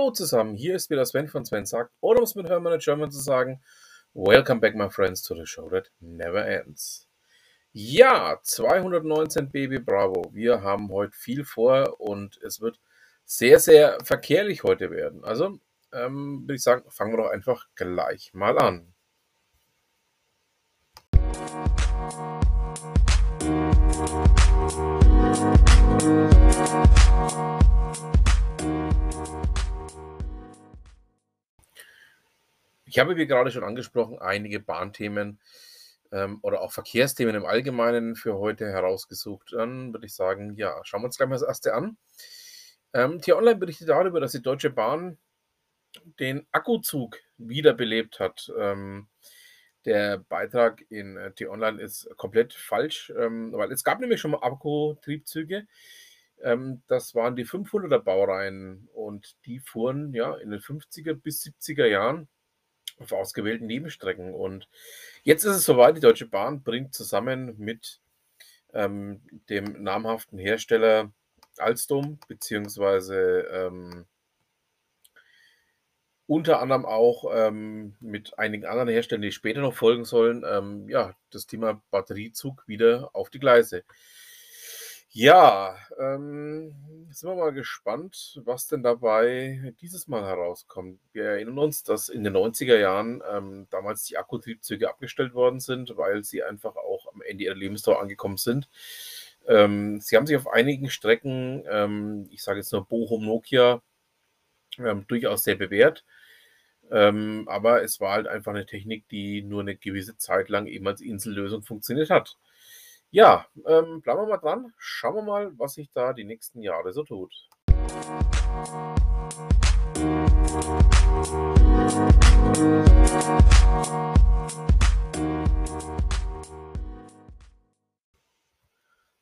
Hallo zusammen, hier ist wieder Sven von Sven sagt, oder um es mit Hermann German zu sagen, Welcome back my friends to the show that never ends. Ja, 219 Baby Bravo, wir haben heute viel vor und es wird sehr, sehr verkehrlich heute werden. Also ähm, würde ich sagen, fangen wir doch einfach gleich mal an. Ich habe, wie gerade schon angesprochen, einige Bahnthemen ähm, oder auch Verkehrsthemen im Allgemeinen für heute herausgesucht. Dann würde ich sagen, ja, schauen wir uns gleich mal das erste an. Ähm, T-Online berichtet darüber, dass die Deutsche Bahn den Akkuzug wiederbelebt hat. Ähm, der Beitrag in äh, T-Online ist komplett falsch, ähm, weil es gab nämlich schon mal Akkutriebzüge. Ähm, das waren die 500er Baureihen und die fuhren ja in den 50er bis 70er Jahren auf ausgewählten Nebenstrecken. Und jetzt ist es soweit, die Deutsche Bahn bringt zusammen mit ähm, dem namhaften Hersteller Alstom, beziehungsweise ähm, unter anderem auch ähm, mit einigen anderen Herstellern, die später noch folgen sollen, ähm, ja, das Thema Batteriezug wieder auf die Gleise. Ja, ähm, sind wir mal gespannt, was denn dabei dieses Mal herauskommt. Wir erinnern uns, dass in den 90er Jahren ähm, damals die Akkutriebzüge abgestellt worden sind, weil sie einfach auch am Ende ihrer Lebensdauer angekommen sind. Ähm, sie haben sich auf einigen Strecken, ähm, ich sage jetzt nur Bochum-Nokia, ähm, durchaus sehr bewährt. Ähm, aber es war halt einfach eine Technik, die nur eine gewisse Zeit lang eben als Insellösung funktioniert hat. Ja, ähm, bleiben wir mal dran. Schauen wir mal, was sich da die nächsten Jahre so tut.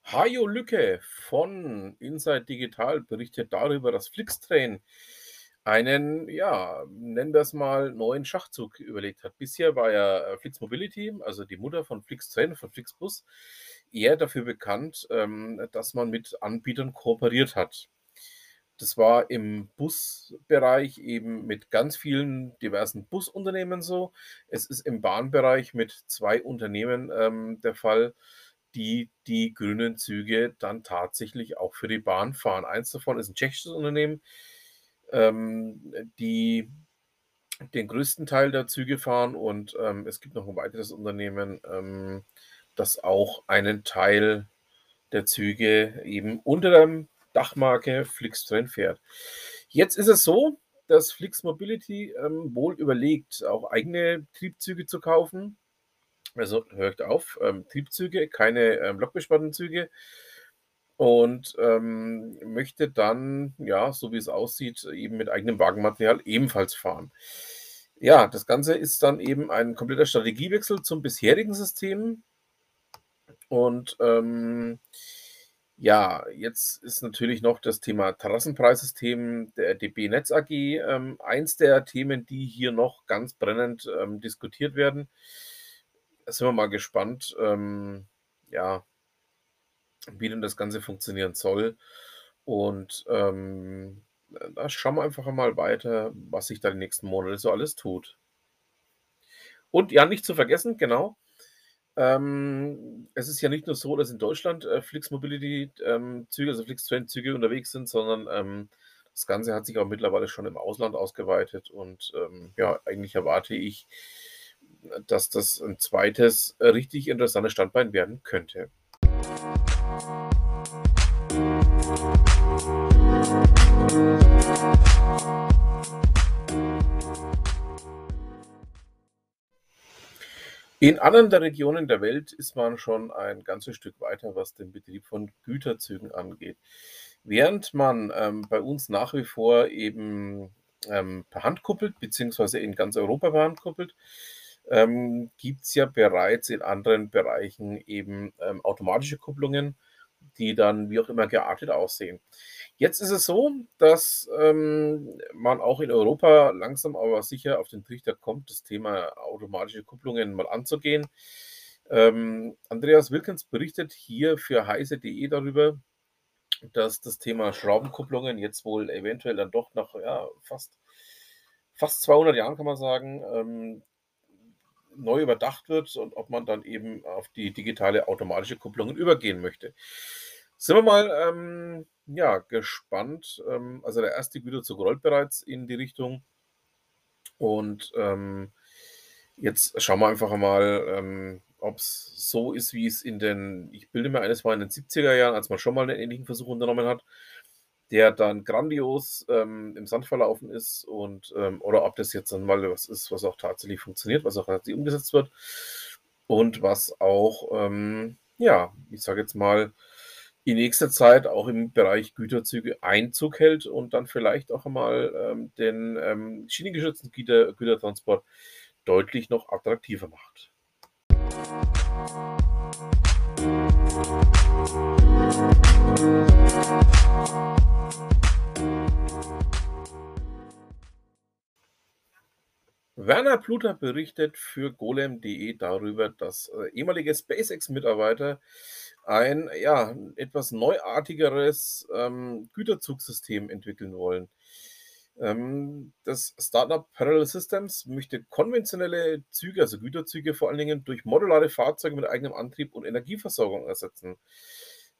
Hajo Lücke von Inside Digital berichtet darüber, dass Flixtrain einen, ja, nennen wir es mal, neuen Schachzug überlegt hat. Bisher war ja äh, Flix Mobility, also die Mutter von Flixtrain, von Flixbus, eher dafür bekannt, ähm, dass man mit Anbietern kooperiert hat. Das war im Busbereich eben mit ganz vielen diversen Busunternehmen so. Es ist im Bahnbereich mit zwei Unternehmen ähm, der Fall, die die grünen Züge dann tatsächlich auch für die Bahn fahren. Eins davon ist ein tschechisches Unternehmen, ähm, die den größten Teil der Züge fahren und ähm, es gibt noch ein weiteres Unternehmen, ähm, das auch einen Teil der Züge eben unter der Dachmarke Flixtrain fährt. Jetzt ist es so, dass Flix Mobility ähm, wohl überlegt, auch eigene Triebzüge zu kaufen. Also hört auf, ähm, Triebzüge, keine ähm, lokbespannten Züge. Und ähm, möchte dann, ja, so wie es aussieht, eben mit eigenem Wagenmaterial ebenfalls fahren. Ja, das Ganze ist dann eben ein kompletter Strategiewechsel zum bisherigen System. Und ähm, ja, jetzt ist natürlich noch das Thema Terrassenpreissystem der DB Netz AG ähm, eins der Themen, die hier noch ganz brennend ähm, diskutiert werden. Da sind wir mal gespannt, ähm, ja, wie denn das Ganze funktionieren soll. Und ähm, da schauen wir einfach mal weiter, was sich da die nächsten Monate so alles tut. Und ja, nicht zu vergessen, genau, ähm, es ist ja nicht nur so, dass in Deutschland äh, Flix Mobility ähm, Züge, also Flix Train Züge unterwegs sind, sondern ähm, das Ganze hat sich auch mittlerweile schon im Ausland ausgeweitet und ähm, ja, eigentlich erwarte ich, dass das ein zweites äh, richtig interessantes Standbein werden könnte. In anderen der Regionen der Welt ist man schon ein ganzes Stück weiter, was den Betrieb von Güterzügen angeht. Während man ähm, bei uns nach wie vor eben ähm, per Hand kuppelt, beziehungsweise in ganz Europa per Hand kuppelt, ähm, gibt es ja bereits in anderen Bereichen eben ähm, automatische Kupplungen, die dann wie auch immer geartet aussehen. Jetzt ist es so, dass ähm, man auch in Europa langsam aber sicher auf den Trichter kommt, das Thema automatische Kupplungen mal anzugehen. Ähm, Andreas Wilkens berichtet hier für heise.de darüber, dass das Thema Schraubenkupplungen jetzt wohl eventuell dann doch nach, ja, fast fast 200 Jahren, kann man sagen, ähm, neu überdacht wird und ob man dann eben auf die digitale automatische Kupplungen übergehen möchte. Sind wir mal, ähm, ja, gespannt. Ähm, also der erste Güterzug rollt bereits in die Richtung. Und ähm, jetzt schauen wir einfach mal, ähm, ob es so ist, wie es in den, ich bilde mir ein, es war in den 70er Jahren, als man schon mal einen ähnlichen Versuch unternommen hat, der dann grandios ähm, im Sand verlaufen ist und ähm, oder ob das jetzt dann mal was ist, was auch tatsächlich funktioniert, was auch tatsächlich umgesetzt wird und was auch, ähm, ja, ich sage jetzt mal, in nächster Zeit auch im Bereich Güterzüge Einzug hält und dann vielleicht auch einmal ähm, den ähm, schienengeschützten Güter, Gütertransport deutlich noch attraktiver macht. Werner Pluter berichtet für golem.de darüber, dass äh, ehemalige SpaceX-Mitarbeiter ein ja, etwas neuartigeres ähm, Güterzugsystem entwickeln wollen. Ähm, das Startup Parallel Systems möchte konventionelle Züge, also Güterzüge vor allen Dingen, durch modulare Fahrzeuge mit eigenem Antrieb und Energieversorgung ersetzen.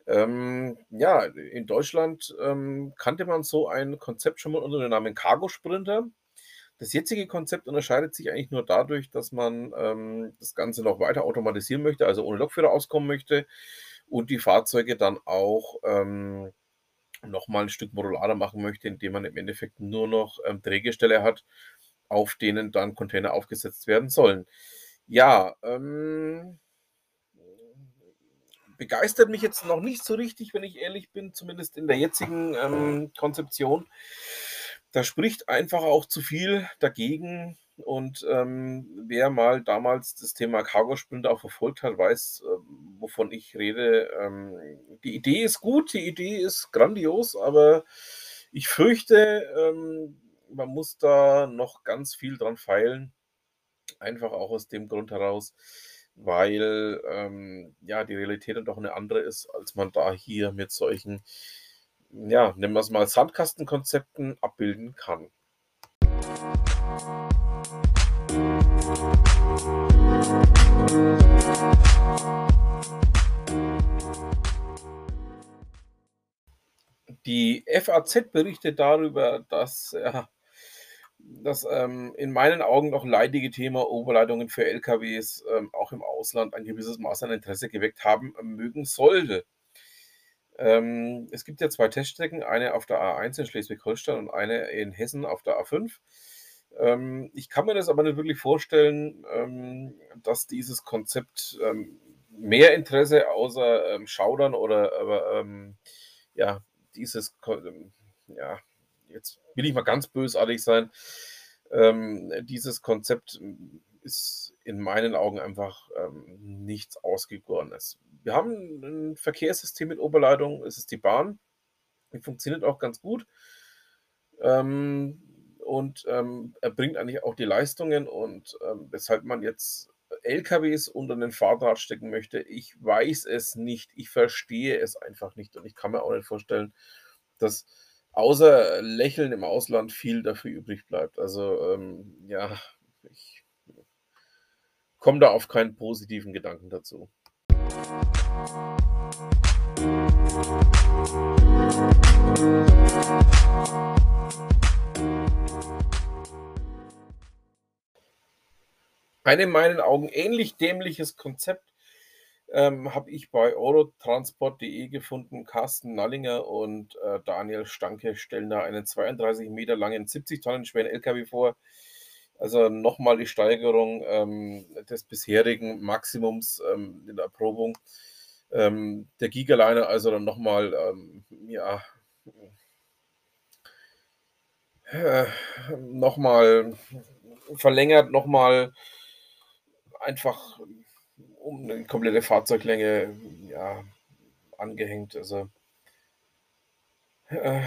Ähm, ja, in Deutschland ähm, kannte man so ein Konzept schon mal unter dem Namen Cargo Sprinter. Das jetzige Konzept unterscheidet sich eigentlich nur dadurch, dass man ähm, das Ganze noch weiter automatisieren möchte, also ohne Lokführer auskommen möchte und die Fahrzeuge dann auch ähm, noch mal ein Stück modularer machen möchte, indem man im Endeffekt nur noch ähm, Drehgestelle hat, auf denen dann Container aufgesetzt werden sollen. Ja, ähm, begeistert mich jetzt noch nicht so richtig, wenn ich ehrlich bin, zumindest in der jetzigen ähm, Konzeption da spricht einfach auch zu viel dagegen. Und ähm, wer mal damals das Thema Cargo Sprinter auch verfolgt hat, weiß, äh, wovon ich rede. Ähm, die Idee ist gut, die Idee ist grandios, aber ich fürchte, ähm, man muss da noch ganz viel dran feilen. Einfach auch aus dem Grund heraus, weil ähm, ja die Realität dann doch eine andere ist, als man da hier mit solchen ja, nennen wir es mal Sandkastenkonzepten abbilden kann. Die FAZ berichtet darüber, dass ja, das ähm, in meinen Augen noch leidige Thema Oberleitungen für LKWs ähm, auch im Ausland ein gewisses Maß an Interesse geweckt haben mögen sollte. Ähm, es gibt ja zwei Teststrecken, eine auf der A1 in Schleswig-Holstein und eine in Hessen auf der A5. Ähm, ich kann mir das aber nicht wirklich vorstellen, ähm, dass dieses Konzept ähm, mehr Interesse außer ähm, Schaudern oder aber, ähm, ja, dieses, ja, jetzt will ich mal ganz bösartig sein, dieses Konzept ist in meinen Augen einfach nichts Ausgegorenes wir haben ein Verkehrssystem mit Oberleitung, es ist die Bahn. Die funktioniert auch ganz gut. Ähm, und ähm, er bringt eigentlich auch die Leistungen und ähm, weshalb man jetzt LKWs unter den Fahrrad stecken möchte, ich weiß es nicht, ich verstehe es einfach nicht und ich kann mir auch nicht vorstellen, dass außer Lächeln im Ausland viel dafür übrig bleibt. Also ähm, ja, ich komme da auf keinen positiven Gedanken dazu. Ein in meinen Augen ähnlich dämliches Konzept ähm, habe ich bei eurotransport.de gefunden. Carsten Nallinger und äh, Daniel Stanke stellen da einen 32 Meter langen, 70 Tonnen schweren LKW vor. Also nochmal die Steigerung ähm, des bisherigen Maximums ähm, in der Erprobung. Ähm, der Gigaliner also dann nochmal, ähm, ja, äh, nochmal verlängert, nochmal einfach um eine komplette Fahrzeuglänge ja, angehängt. Also äh,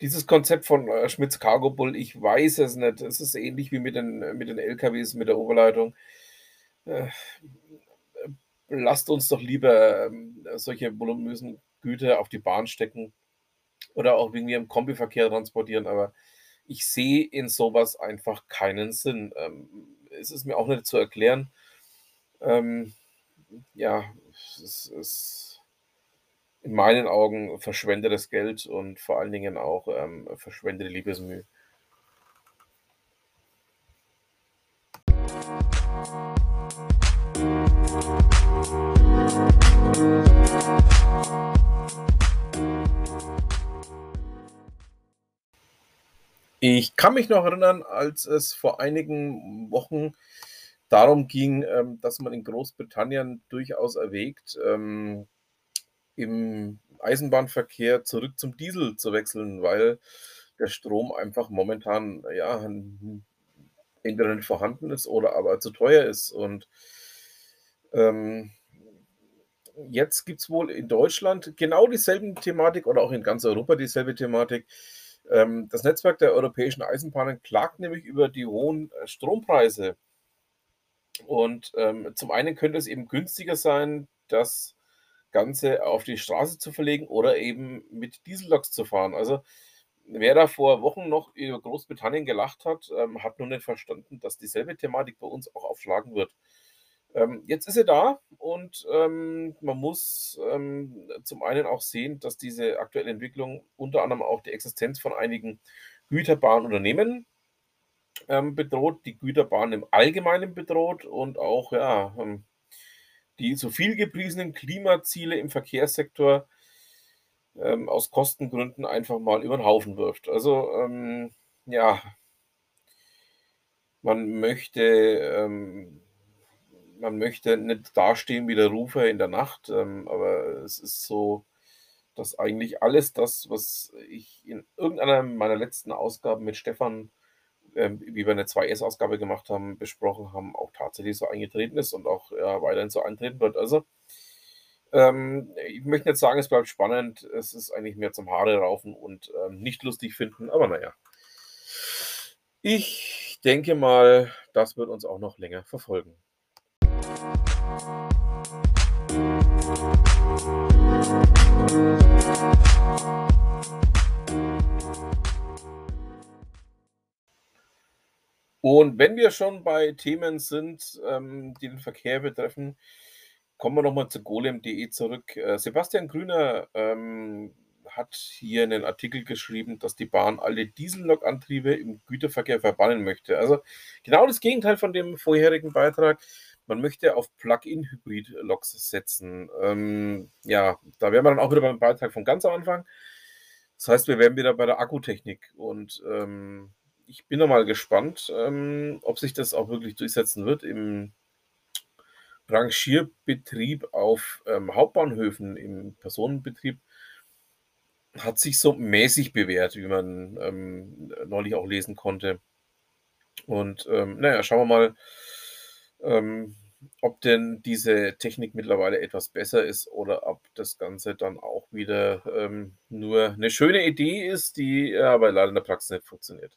dieses Konzept von äh, Schmitz Cargo Bull, ich weiß es nicht. Es ist ähnlich wie mit den, mit den LKWs, mit der Oberleitung. Äh, lasst uns doch lieber, ähm, solche voluminösen Güter auf die Bahn stecken oder auch irgendwie im Kombiverkehr transportieren, aber ich sehe in sowas einfach keinen Sinn. Ähm, es ist mir auch nicht zu erklären. Ähm, ja, es ist in meinen Augen verschwendetes Geld und vor allen Dingen auch, ähm, verschwendete Liebesmüh. Ich kann mich noch erinnern, als es vor einigen Wochen darum ging, ähm, dass man in Großbritannien durchaus erwägt, ähm, im Eisenbahnverkehr zurück zum Diesel zu wechseln, weil der Strom einfach momentan, ja, entweder nicht vorhanden ist oder aber zu teuer ist. Und, ähm, jetzt gibt's wohl in Deutschland genau dieselben Thematik oder auch in ganz Europa dieselbe Thematik. Ähm, das Netzwerk der europäischen Eisenbahnen klagt nämlich über die hohen, Strompreise. Und, ähm, zum einen könnte es eben günstiger sein, das Ganze auf die Straße zu verlegen oder eben mit Dieselloks zu fahren. Also, wer da vor Wochen noch über Großbritannien gelacht hat, ähm, hat noch nicht verstanden, dass dieselbe Thematik bei uns auch aufschlagen wird. Ähm, jetzt ist sie da und, ähm, man muss, ähm, zum einen auch sehen, dass diese aktuelle Entwicklung unter anderem auch die Existenz von einigen Güterbahnunternehmen, ähm, bedroht, die Güterbahn im Allgemeinen bedroht und auch, ja, ähm, die so viel gepriesenen Klimaziele im Verkehrssektor, ähm, aus Kostengründen einfach mal über 'n Haufen wirft. Also, ähm, ja man möchte, ähm man möchte nicht dastehen wie der Rufer in der Nacht, ähm, aber es ist so, dass eigentlich alles das, was ich in irgendeiner meiner letzten Ausgaben mit Stefan, ähm, wie wir 'ne 2S-Ausgabe gemacht haben, besprochen haben, auch tatsächlich so eingetreten ist und auch, ja, weiterhin so eintreten wird. Also, ähm, ich möchte nicht sagen, es bleibt spannend. Es ist eigentlich mehr zum Haare raufen und, ähm, nicht lustig finden, aber na ja. Ich denke mal, das wird uns auch noch länger verfolgen. Und wenn wir schon bei Themen sind, ähm, die den Verkehr betreffen, kommen wir noch mal zu golem.de zurück. Äh, Sebastian Grüner, ähm, hat hier 'nen Artikel geschrieben, dass die Bahn alle Diesellokantriebe im Güterverkehr verbannen möchte. Also, genau das Gegenteil von dem vorherigen Beitrag. Man möchte auf Plug-in-Hybrid-Loks setzen. Ähm, ja, da wären wir dann auch wieder beim Beitrag von ganz am Anfang. Das heißt, wir wären wieder bei der Akkutechnik und, ähm, ich bin da mal gespannt, ähm, ob sich das auch wirklich durchsetzen wird im Rangierbetrieb auf, ähm, Hauptbahnhöfen im Personenbetrieb hat sich so mäßig bewährt, wie man, ähm, neulich auch lesen konnte. Und, ähm, na ja, schauen wir mal, ähm, ob denn diese Technik mittlerweile etwas besser ist oder ob das Ganze dann auch wieder, ähm, nur 'ne schöne Idee ist, die aber leider in der Praxis nicht funktioniert.